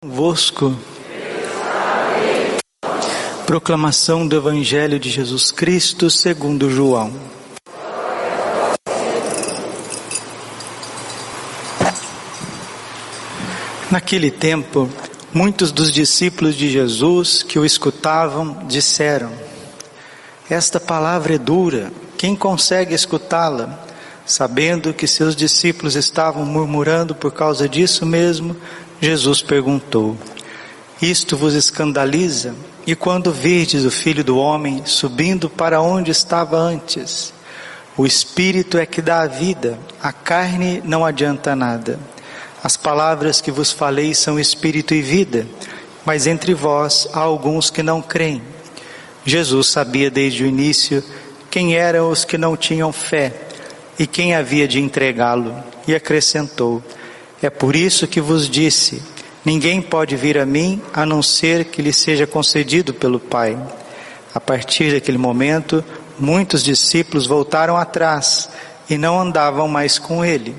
convosco. Proclamação do Evangelho de Jesus Cristo segundo João. Naquele tempo, muitos dos discípulos de Jesus que o escutavam disseram: Esta palavra é dura, quem consegue escutá-la? Sabendo que seus discípulos estavam murmurando por causa disso mesmo, Jesus perguntou: Isto vos escandaliza? E quando virdes o filho do homem subindo para onde estava antes? O espírito é que dá a vida, a carne não adianta nada. As palavras que vos falei são espírito e vida, mas entre vós há alguns que não creem. Jesus sabia desde o início quem eram os que não tinham fé e quem havia de entregá-lo, e acrescentou: É por isso que vos disse: Ninguém pode vir a mim a não ser que lhe seja concedido pelo Pai. A partir daquele momento, muitos discípulos voltaram atrás e não andavam mais com ele.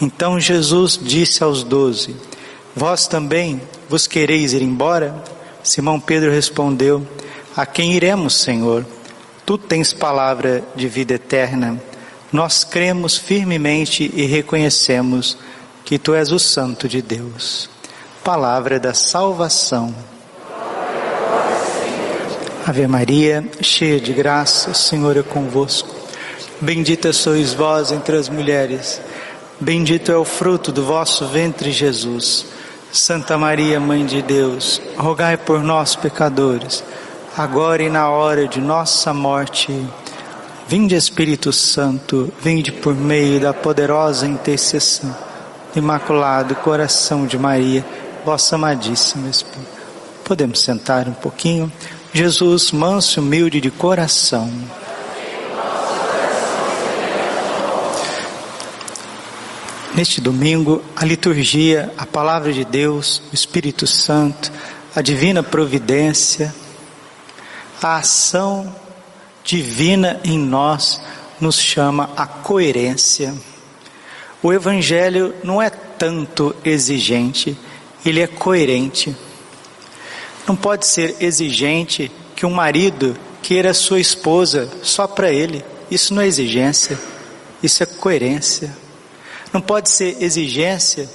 Então Jesus disse aos doze: Vós também vos quereis ir embora? Simão Pedro respondeu: A quem iremos, Senhor? Tu tens palavra de vida eterna nós cremos firmemente e reconhecemos que Tu és o Santo de Deus. Palavra da salvação. Ave Maria, cheia de graça, o Senhor é convosco. Bendita sois vós entre as mulheres, bendito é o fruto do vosso ventre, Jesus. Santa Maria, Mãe de Deus, rogai por nós, pecadores, agora e na hora de nossa morte. Vinde Espírito Santo, vinde por meio da poderosa intercessão Imaculado Coração de Maria, vossa amadíssima esposa. Podemos sentar um pouquinho? Jesus, manso e humilde de coração. Neste domingo, a liturgia, a palavra de Deus, o Espírito Santo, a divina providência, a ação divina em nós nos chama a coerência. O Evangelho não é tanto exigente, ele é coerente. Não pode ser exigente que um marido queira sua esposa só para ele. Isso não é exigência, isso é coerência. Não pode ser exigência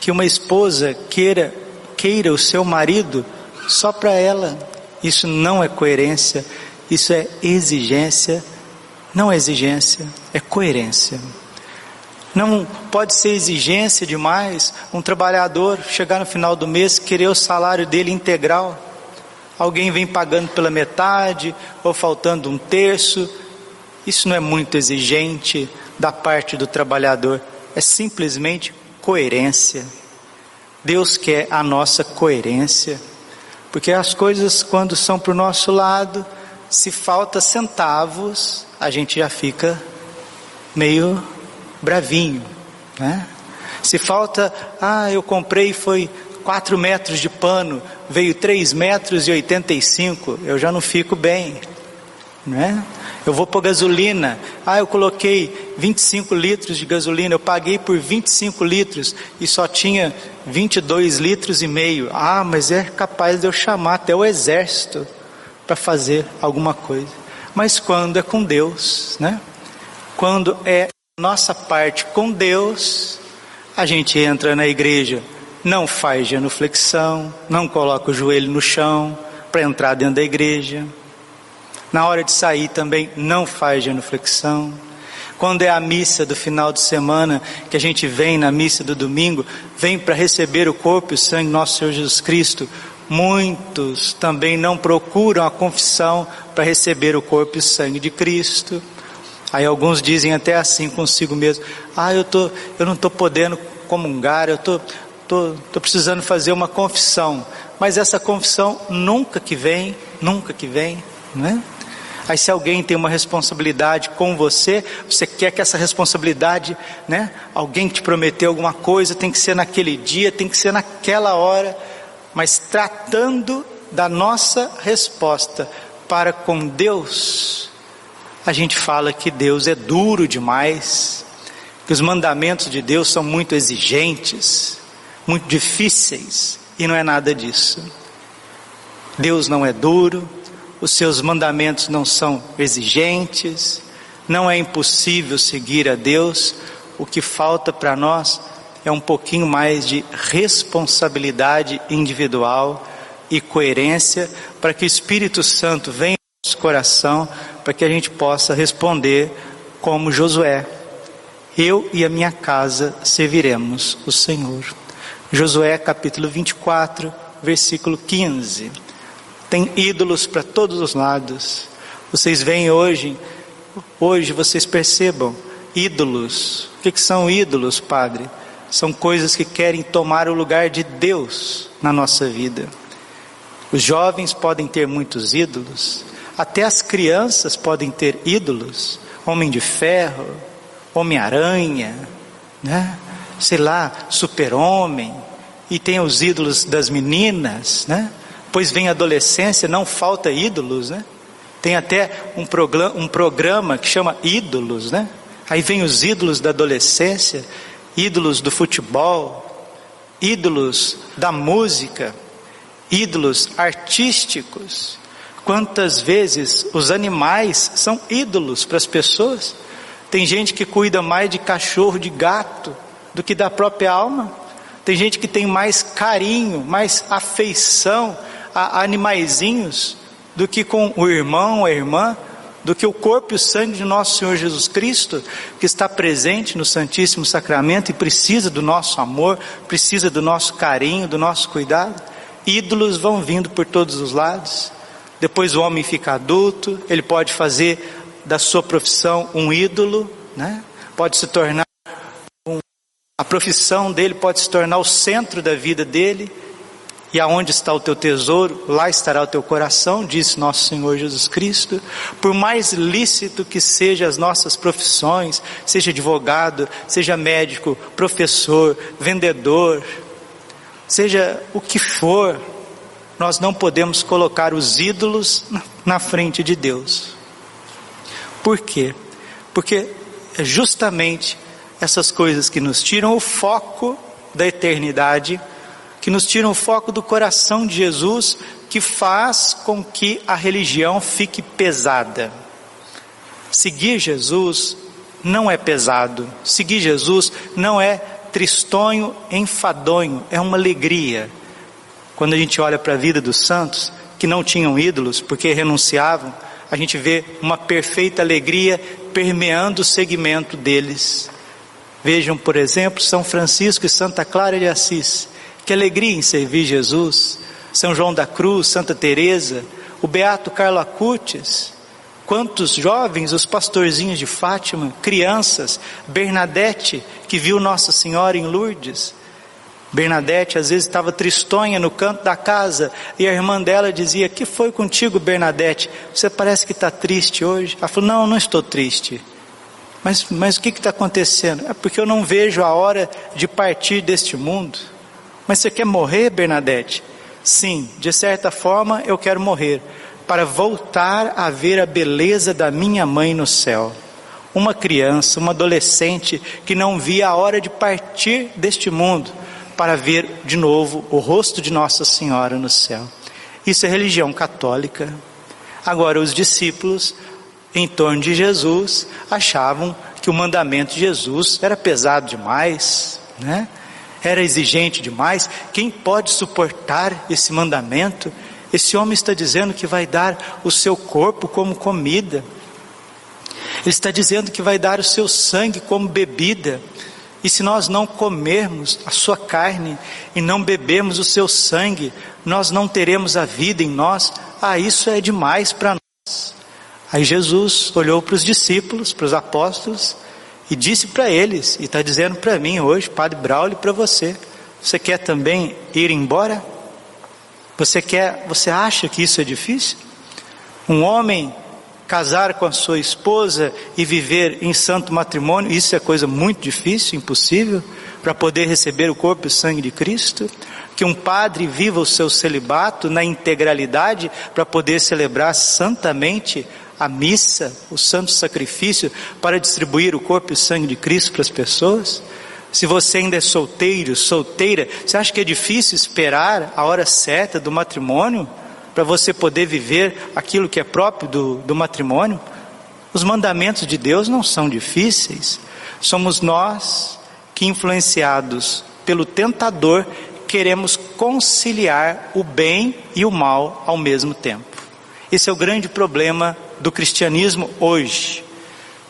que uma esposa queira queira o seu marido só para ela. Isso não é coerência, isso é exigência, não é exigência, é coerência. Não pode ser exigência demais um trabalhador chegar no final do mês querer o salário dele integral. Alguém vem pagando pela metade ou faltando um terço. Isso não é muito exigente da parte do trabalhador, é simplesmente coerência. Deus quer a nossa coerência, porque as coisas, quando são para o nosso lado, se falta centavos, a gente já fica meio bravinho, né? Se falta, ah, eu comprei foi 4 metros de pano, veio 3 metros e 85, eu já não fico bem, né? Eu vou pôr gasolina, ah, eu coloquei 25 litros de gasolina, eu paguei por 25 litros e só tinha 22 litros e meio. Ah, mas é capaz de eu chamar até o exército para fazer alguma coisa. Mas quando é com Deus, né? Quando é nossa parte com Deus, a gente entra na igreja, não faz genuflexão, não coloca o joelho no chão para entrar dentro da igreja. Na hora de sair também não faz genuflexão. Quando é a missa do final de semana, que a gente vem na missa do domingo, vem para receber o corpo e o sangue do nosso Senhor Jesus Cristo, Muitos também não procuram a confissão para receber o corpo e sangue de Cristo. Aí alguns dizem até assim consigo mesmo: Ah, eu, tô, eu não estou podendo comungar, eu tô, tô, tô precisando fazer uma confissão. Mas essa confissão nunca que vem, nunca que vem, né? Aí se alguém tem uma responsabilidade com você, você quer que essa responsabilidade, né? Alguém te prometeu alguma coisa, tem que ser naquele dia, tem que ser naquela hora mas tratando da nossa resposta para com Deus, a gente fala que Deus é duro demais, que os mandamentos de Deus são muito exigentes, muito difíceis. e não é nada disso. Deus não é duro, os seus mandamentos não são exigentes, não é impossível seguir a Deus, o que falta para nós é um pouquinho mais de responsabilidade individual e coerência para que o Espírito Santo venha coração, para que a gente possa responder como Josué: Eu e a minha casa serviremos o Senhor. Josué capítulo 24, versículo 15. Tem ídolos para todos os lados. Vocês veem hoje, hoje vocês percebam ídolos. O que, que são ídolos, Padre? São coisas que querem tomar o lugar de Deus na nossa vida. Os jovens podem ter muitos ídolos, até as crianças podem ter ídolos. Homem de ferro, Homem-Aranha, né? sei lá, Super-Homem, e tem os ídolos das meninas, né? Pois vem a adolescência, não falta ídolos, né? Tem até um, programa, um programa que chama Ídolos, né? Aí vem os ídolos da adolescência, ídolos do futebol, ídolos da música, ídolos artísticos. Quantas vezes os animais são ídolos para as pessoas? Tem gente que cuida mais de cachorro, de gato, do que da própria alma. Tem gente que tem mais carinho, mais afeição a animaizinhos do que com o irmão, a irmã, do que o corpo e o sangue de nosso Senhor Jesus Cristo, que está presente no Santíssimo Sacramento e precisa do nosso amor, precisa do nosso carinho, do nosso cuidado. Ídolos vão vindo por todos os lados. Depois o homem fica adulto, ele pode fazer da sua profissão um ídolo, né? Pode se tornar um, a profissão dele pode se tornar o centro da vida dele. E aonde está o teu tesouro, lá estará o teu coração, disse nosso Senhor Jesus Cristo. Por mais lícito que sejam as nossas profissões, seja advogado, seja médico, professor, vendedor, seja o que for, nós não podemos colocar os ídolos na frente de Deus. Por quê? Porque é justamente essas coisas que nos tiram o foco da eternidade que nos tiram o foco do coração de Jesus, que faz com que a religião fique pesada. Seguir Jesus não é pesado, seguir Jesus não é tristonho, enfadonho, é uma alegria. Quando a gente olha para a vida dos santos, que não tinham ídolos porque renunciavam, a gente vê uma perfeita alegria permeando o segmento deles. Vejam, por exemplo, São Francisco e Santa Clara de Assis. Que alegria em servir Jesus. São João da Cruz, Santa Teresa, o beato Carlo Acutis. Quantos jovens, os pastorzinhos de Fátima, crianças, Bernadette, que viu Nossa Senhora em Lourdes. Bernadette às vezes estava tristonha no canto da casa e a irmã dela dizia: Que foi contigo, Bernadette? Você parece que está triste hoje. Ela falou: Não, não estou triste. Mas, mas o que está acontecendo? É porque eu não vejo a hora de partir deste mundo. Mas você quer morrer, Bernadette? Sim, de certa forma eu quero morrer, para voltar a ver a beleza da minha mãe no céu. Uma criança, uma adolescente que não via a hora de partir deste mundo para ver de novo o rosto de Nossa Senhora no céu. Isso é religião católica. Agora, os discípulos em torno de Jesus achavam que o mandamento de Jesus era pesado demais, né? era exigente demais. Quem pode suportar esse mandamento? Esse homem está dizendo que vai dar o seu corpo como comida. Ele está dizendo que vai dar o seu sangue como bebida. E se nós não comermos a sua carne e não bebermos o seu sangue, nós não teremos a vida em nós. Ah, isso é demais para nós. Aí Jesus olhou para os discípulos, para os apóstolos, e disse para eles, e está dizendo para mim hoje, Padre Braulio, para você: você quer também ir embora? Você quer, você acha que isso é difícil? Um homem casar com a sua esposa e viver em santo matrimônio, isso é coisa muito difícil, impossível, para poder receber o corpo e sangue de Cristo. Que um padre viva o seu celibato na integralidade para poder celebrar santamente a missa, o santo sacrifício, para distribuir o corpo e sangue de Cristo para as pessoas? Se você ainda é solteiro, solteira, você acha que é difícil esperar a hora certa do matrimônio para você poder viver aquilo que é próprio do, do matrimônio? Os mandamentos de Deus não são difíceis. Somos nós que, influenciados pelo tentador, queremos conciliar o bem e o mal ao mesmo tempo. Esse é o grande problema do cristianismo hoje.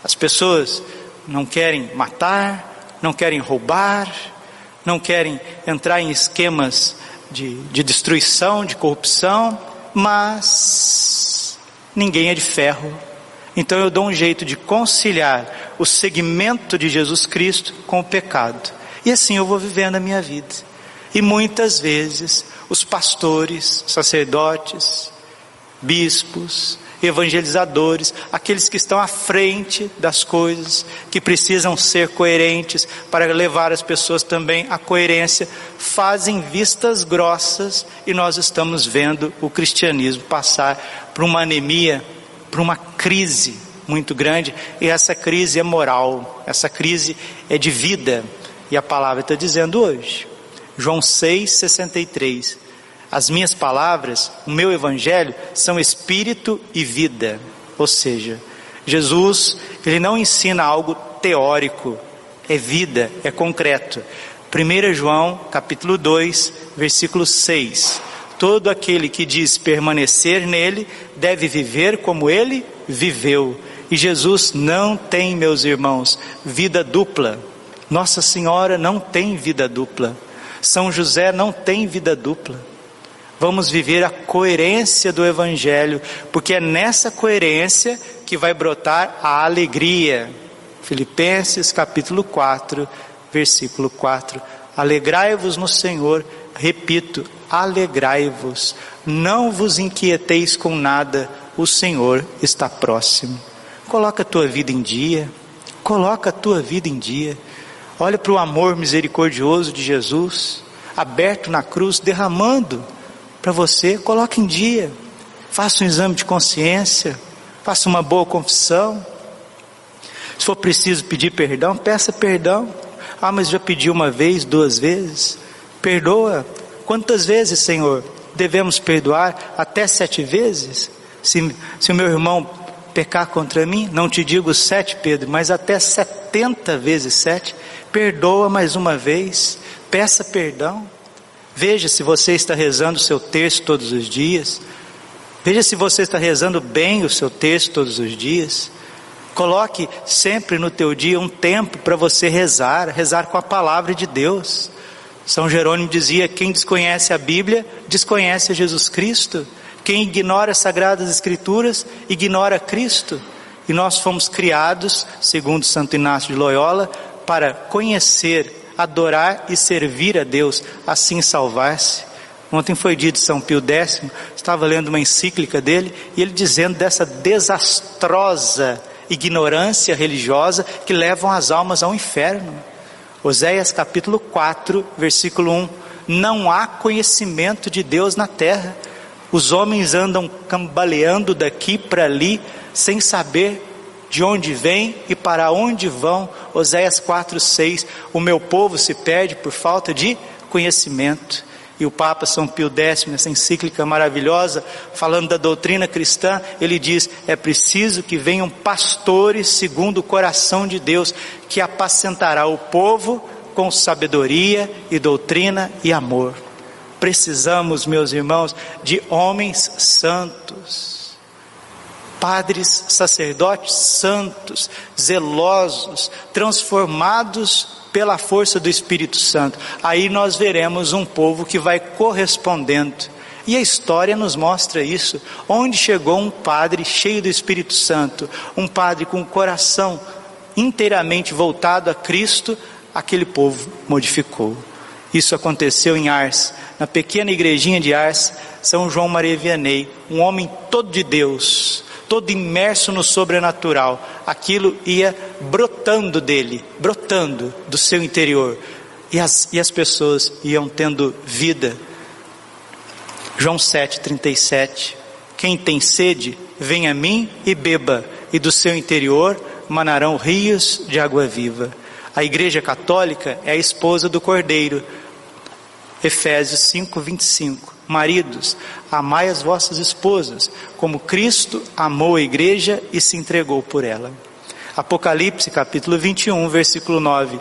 As pessoas não querem matar, não querem roubar, não querem entrar em esquemas de, de destruição, de corrupção, mas ninguém é de ferro. Então eu dou um jeito de conciliar o segmento de Jesus Cristo com o pecado. E assim eu vou vivendo a minha vida. E muitas vezes os pastores, sacerdotes, bispos, evangelizadores, aqueles que estão à frente das coisas, que precisam ser coerentes para levar as pessoas também à coerência, fazem vistas grossas e nós estamos vendo o cristianismo passar por uma anemia, por uma crise muito grande, e essa crise é moral, essa crise é de vida, e a palavra está dizendo hoje. João 6,63 as minhas palavras, o meu evangelho, são espírito e vida. Ou seja, Jesus, ele não ensina algo teórico, é vida, é concreto. 1 João, capítulo 2, versículo 6. Todo aquele que diz permanecer nele deve viver como ele viveu. E Jesus não tem, meus irmãos, vida dupla. Nossa Senhora não tem vida dupla. São José não tem vida dupla vamos viver a coerência do Evangelho, porque é nessa coerência que vai brotar a alegria. Filipenses capítulo 4, versículo 4. Alegrai-vos no Senhor, repito, alegrai-vos, não vos inquieteis com nada, o Senhor está próximo. Coloca a tua vida em dia, coloca a tua vida em dia. Olha para o amor misericordioso de Jesus, aberto na cruz, derramando para você, coloque em dia. Faça um exame de consciência, faça uma boa confissão. Se for preciso pedir perdão, peça perdão. Ah, mas já pedi uma vez, duas vezes. Perdoa. Quantas vezes, Senhor, devemos perdoar? Até sete vezes? Se, se o meu irmão pecar contra mim, não te digo sete, Pedro, mas até setenta vezes sete. Perdoa mais uma vez. Peça perdão. Veja se você está rezando o seu texto todos os dias. Veja se você está rezando bem o seu texto todos os dias. Coloque sempre no teu dia um tempo para você rezar, rezar com a palavra de Deus. São Jerônimo dizia: quem desconhece a Bíblia, desconhece Jesus Cristo. Quem ignora as sagradas escrituras, ignora Cristo. E nós fomos criados, segundo Santo Inácio de Loyola, para conhecer adorar e servir a Deus, assim salvar-se. Ontem foi de São Pio X, estava lendo uma encíclica dele, e ele dizendo dessa desastrosa ignorância religiosa que levam as almas ao inferno. Oséias capítulo 4, versículo 1. Não há conhecimento de Deus na terra. Os homens andam cambaleando daqui para ali, sem saber de onde vêm e para onde vão. Oséias 4:6. O meu povo se perde por falta de conhecimento. E o Papa São Pio X, nessa encíclica maravilhosa, falando da doutrina cristã, ele diz: é preciso que venham pastores segundo o coração de Deus, que apacentará o povo com sabedoria e doutrina e amor. Precisamos, meus irmãos, de homens santos padres, sacerdotes santos, zelosos, transformados pela força do Espírito Santo. Aí nós veremos um povo que vai correspondendo. E a história nos mostra isso. Onde chegou um padre cheio do Espírito Santo, um padre com o coração inteiramente voltado a Cristo, aquele povo modificou. Isso aconteceu em Ars, na pequena igrejinha de Ars, São João Maria Vianney, um homem todo de Deus, todo imerso no sobrenatural, aquilo ia brotando dele, brotando do seu interior, e as, e as pessoas iam tendo vida. João 7,37: Quem tem sede, vem a mim e beba, e do seu interior manarão rios de água viva. A Igreja Católica é a esposa do Cordeiro. Efésios 5, 25. Maridos, amai as vossas esposas, como Cristo amou a igreja e se entregou por ela. Apocalipse capítulo 21, versículo 9.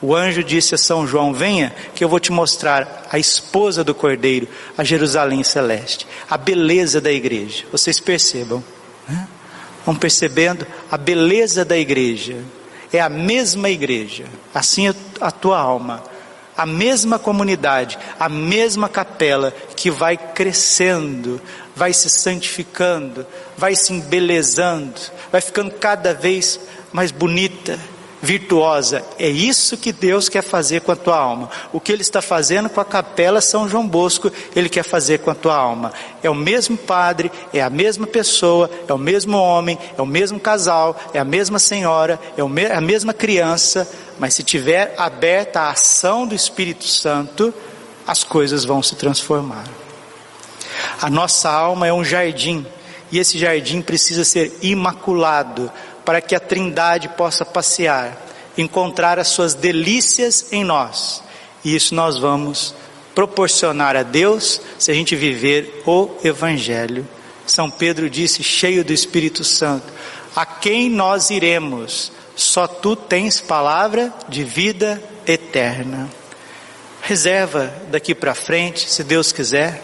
O anjo disse a São João: Venha, que eu vou te mostrar a esposa do cordeiro, a Jerusalém celeste, a beleza da igreja. Vocês percebam, né? vão percebendo a beleza da igreja. É a mesma igreja, assim é a tua alma, a mesma comunidade, a mesma capela que vai crescendo, vai se santificando, vai se embelezando, vai ficando cada vez mais bonita, virtuosa. É isso que Deus quer fazer com a tua alma. O que Ele está fazendo com a capela São João Bosco, Ele quer fazer com a tua alma. É o mesmo padre, é a mesma pessoa, é o mesmo homem, é o mesmo casal, é a mesma senhora, é a mesma criança, mas se tiver aberta a ação do Espírito Santo, as coisas vão se transformar. A nossa alma é um jardim, e esse jardim precisa ser imaculado para que a Trindade possa passear, encontrar as suas delícias em nós. E isso nós vamos proporcionar a Deus se a gente viver o Evangelho. São Pedro disse, cheio do Espírito Santo: A quem nós iremos? Só tu tens palavra de vida eterna. Reserva daqui para frente, se Deus quiser.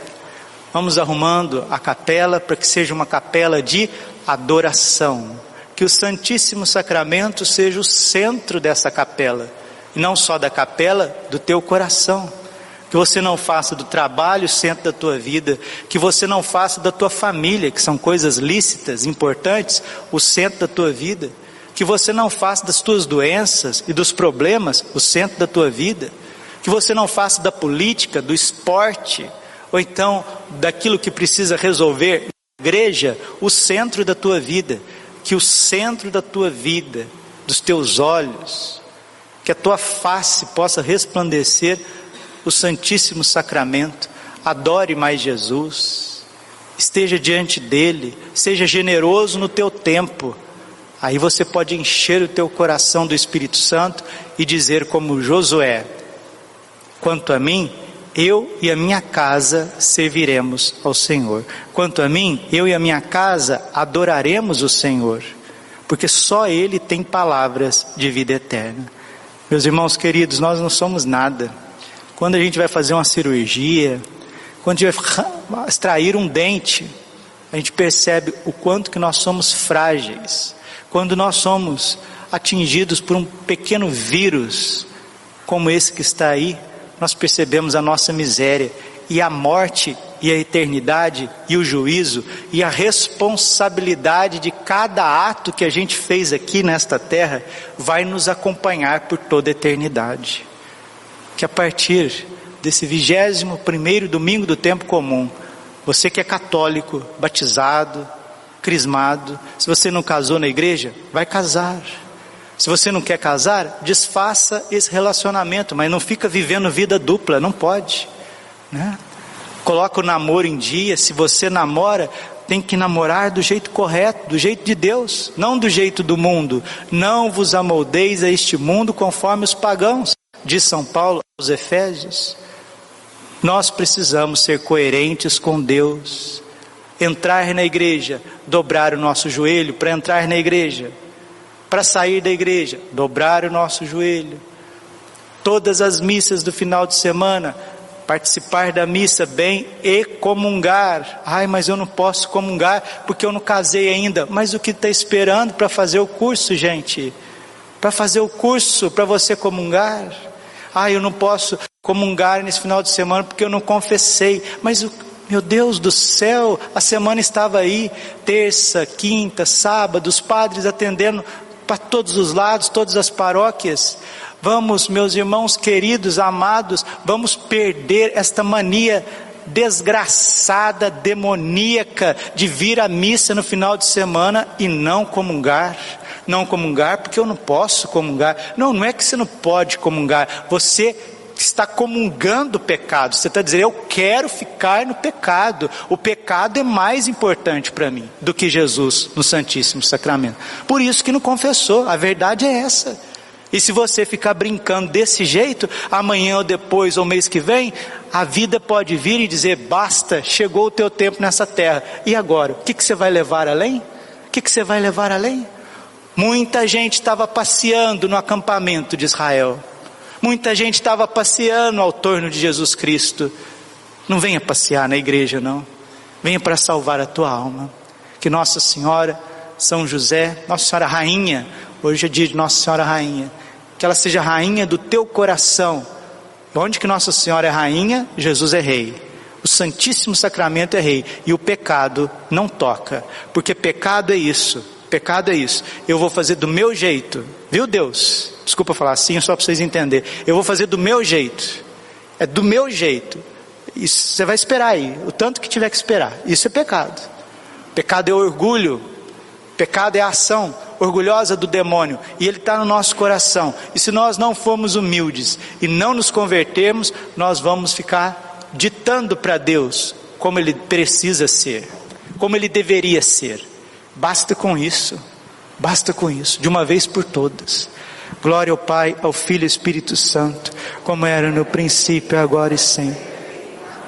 Vamos arrumando a capela para que seja uma capela de adoração que o Santíssimo Sacramento seja o centro dessa capela, e não só da capela, do teu coração. Que você não faça do trabalho o centro da tua vida, que você não faça da tua família, que são coisas lícitas, importantes, o centro da tua vida. Que você não faça das tuas doenças e dos problemas o centro da tua vida. Que você não faça da política, do esporte, ou então daquilo que precisa resolver, igreja, o centro da tua vida que o centro da tua vida, dos teus olhos, que a tua face possa resplandecer o Santíssimo Sacramento. Adore mais Jesus, esteja diante dele, seja generoso no teu tempo. Aí você pode encher o teu coração do Espírito Santo e dizer, como Josué: quanto a mim, eu e a minha casa serviremos ao Senhor. Quanto a mim, eu e a minha casa adoraremos o Senhor, porque só Ele tem palavras de vida eterna. Meus irmãos queridos, nós não somos nada. Quando a gente vai fazer uma cirurgia, quando a gente vai extrair um dente, a gente percebe o quanto que nós somos frágeis. Quando nós somos atingidos por um pequeno vírus, como esse que está aí, nós percebemos a nossa miséria e a morte e a eternidade e o juízo e a responsabilidade de cada ato que a gente fez aqui nesta terra vai nos acompanhar por toda a eternidade. Que a partir desse vigésimo primeiro domingo do tempo comum, você que é católico, batizado, crismado, se você não casou na igreja, vai casar. Se você não quer casar, desfaça esse relacionamento, mas não fica vivendo vida dupla, não pode. Né? Coloca o namoro em dia. Se você namora, tem que namorar do jeito correto, do jeito de Deus, não do jeito do mundo. Não vos amoldeis a este mundo conforme os pagãos, diz São Paulo aos Efésios. Nós precisamos ser coerentes com Deus. Entrar na igreja, dobrar o nosso joelho para entrar na igreja para sair da igreja, dobrar o nosso joelho. Todas as missas do final de semana, participar da missa bem e comungar. Ai, mas eu não posso comungar porque eu não casei ainda. Mas o que está esperando para fazer o curso, gente? Para fazer o curso, para você comungar? Ai, eu não posso comungar nesse final de semana porque eu não confessei. Mas o meu Deus do céu, a semana estava aí, terça, quinta, sábado, os padres atendendo para todos os lados, todas as paróquias. Vamos, meus irmãos queridos, amados, vamos perder esta mania desgraçada, demoníaca de vir à missa no final de semana e não comungar. Não comungar porque eu não posso comungar. Não, não é que você não pode comungar. Você está comungando o pecado. Você está dizendo, eu quero ficar no pecado. O pecado é mais importante para mim do que Jesus no Santíssimo Sacramento. Por isso que não confessou. A verdade é essa. E se você ficar brincando desse jeito, amanhã ou depois ou mês que vem, a vida pode vir e dizer: basta, chegou o teu tempo nessa terra. E agora? O que, que você vai levar além? O que, que você vai levar além? Muita gente estava passeando no acampamento de Israel. Muita gente estava passeando ao torno de Jesus Cristo. Não venha passear na igreja, não. Venha para salvar a tua alma. Que Nossa Senhora, São José, Nossa Senhora Rainha, hoje é dia de Nossa Senhora Rainha, que ela seja rainha do teu coração. Onde que Nossa Senhora é rainha, Jesus é rei. O Santíssimo Sacramento é rei e o pecado não toca, porque pecado é isso. Pecado é isso. Eu vou fazer do meu jeito, viu Deus? Desculpa falar assim, só para vocês entenderem. Eu vou fazer do meu jeito. É do meu jeito. Você vai esperar aí, o tanto que tiver que esperar. Isso é pecado. Pecado é orgulho. Pecado é ação orgulhosa do demônio, e ele está no nosso coração. E se nós não formos humildes e não nos convertermos, nós vamos ficar ditando para Deus como ele precisa ser, como ele deveria ser. Basta com isso, basta com isso, de uma vez por todas. Glória ao Pai, ao Filho e ao Espírito Santo, como era no princípio, agora e sempre.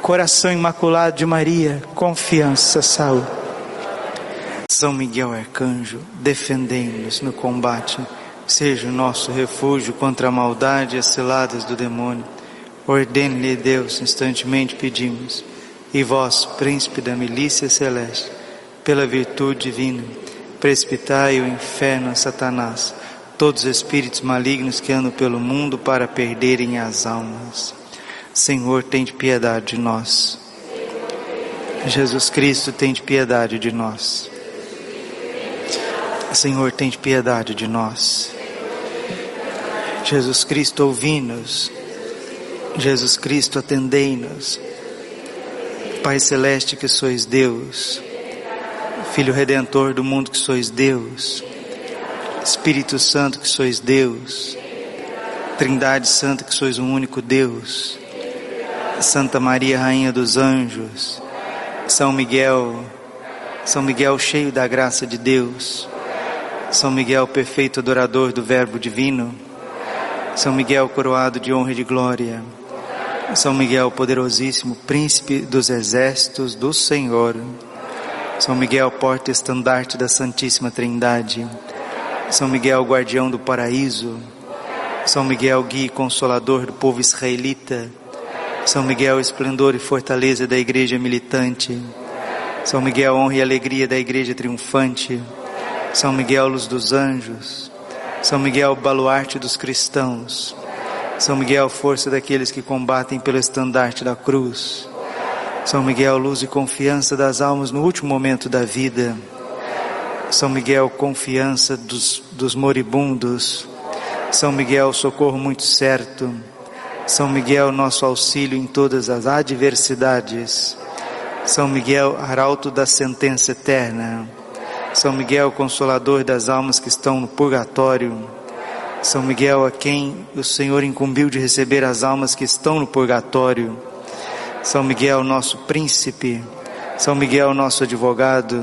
Coração imaculado de Maria, confiança, saúde. São Miguel Arcanjo, defendei-nos no combate, seja o nosso refúgio contra a maldade e as ciladas do demônio. Ordene-lhe Deus, instantemente pedimos. E vós, príncipe da milícia celeste, pela virtude divina, precipitai o inferno a Satanás, todos os espíritos malignos que andam pelo mundo para perderem as almas. Senhor, tem de piedade de nós. Jesus Cristo, tem de piedade de nós. Senhor, tem de piedade de nós. Jesus Cristo, ouvi-nos. Jesus Cristo, atendei-nos. Pai Celeste, que sois Deus Filho Redentor do mundo que sois Deus, Espírito Santo que sois Deus, Trindade Santa que sois um único Deus, Santa Maria Rainha dos Anjos, São Miguel, São Miguel cheio da graça de Deus, São Miguel perfeito adorador do Verbo Divino, São Miguel coroado de honra e de glória, São Miguel poderosíssimo, príncipe dos exércitos do Senhor, são Miguel, porta estandarte da Santíssima Trindade. São Miguel, guardião do paraíso. São Miguel, guia e consolador do povo israelita. São Miguel, esplendor e fortaleza da igreja militante. São Miguel, honra e alegria da igreja triunfante. São Miguel, luz dos anjos. São Miguel, baluarte dos cristãos. São Miguel, força daqueles que combatem pelo estandarte da cruz. São Miguel, luz e confiança das almas no último momento da vida. São Miguel, confiança dos, dos moribundos. São Miguel, socorro muito certo. São Miguel, nosso auxílio em todas as adversidades. São Miguel, arauto da sentença eterna. São Miguel, consolador das almas que estão no purgatório. São Miguel, a quem o Senhor incumbiu de receber as almas que estão no purgatório. São Miguel, nosso príncipe, São Miguel, nosso advogado,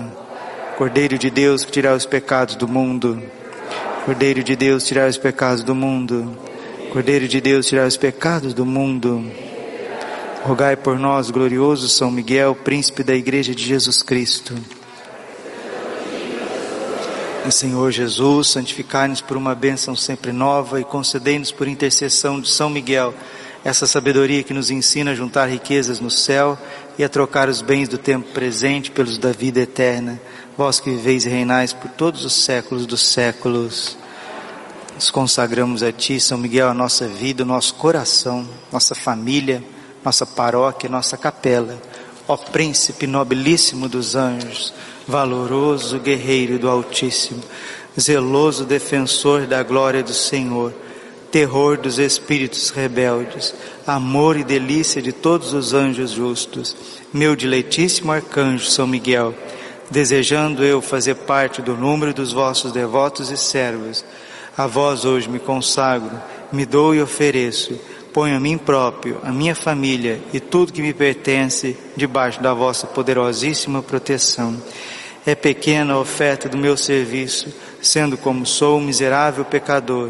Cordeiro de Deus que tirar os pecados do mundo, Cordeiro de Deus tirar os pecados do mundo, Cordeiro de Deus tirar os pecados do mundo. Rogai por nós, glorioso São Miguel, príncipe da Igreja de Jesus Cristo. E Senhor Jesus, santificai-nos por uma bênção sempre nova e concedei-nos por intercessão de São Miguel essa sabedoria que nos ensina a juntar riquezas no céu e a trocar os bens do tempo presente pelos da vida eterna. Vós que viveis e reinais por todos os séculos dos séculos. Nos consagramos a Ti, São Miguel, a nossa vida, o nosso coração, nossa família, nossa paróquia, nossa capela. Ó Príncipe nobilíssimo dos anjos, valoroso guerreiro do Altíssimo, zeloso defensor da glória do Senhor, terror dos espíritos rebeldes, amor e delícia de todos os anjos justos, meu diletíssimo arcanjo São Miguel, desejando eu fazer parte do número dos vossos devotos e servos, a vós hoje me consagro, me dou e ofereço, ponho a mim próprio, a minha família e tudo que me pertence debaixo da vossa poderosíssima proteção. É pequena a oferta do meu serviço, sendo como sou um miserável pecador,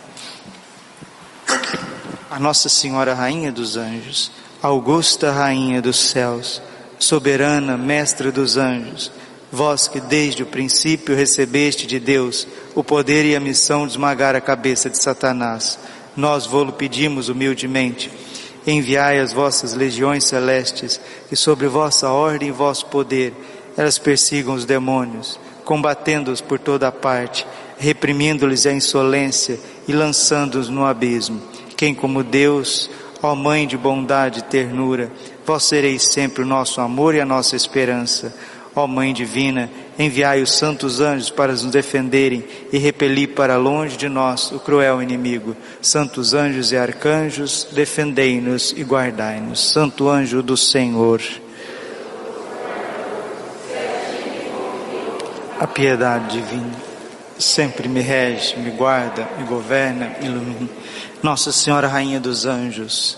A Nossa Senhora Rainha dos Anjos, Augusta Rainha dos Céus, soberana Mestra dos Anjos, vós que desde o princípio recebeste de Deus o poder e a missão de esmagar a cabeça de Satanás, nós vô-lo pedimos humildemente. Enviai as vossas legiões celestes, e sobre vossa ordem e vosso poder elas persigam os demônios, combatendo-os por toda a parte, reprimindo-lhes a insolência e lançando-os no abismo. Quem como Deus, ó Mãe de bondade e ternura, vós sereis sempre o nosso amor e a nossa esperança. Ó Mãe Divina, enviai os santos anjos para nos defenderem e repelir para longe de nós o cruel inimigo. Santos anjos e arcanjos, defendei-nos e guardai-nos. Santo anjo do Senhor. A piedade divina sempre me rege, me guarda, me governa, me ilumina. Nossa Senhora Rainha dos Anjos,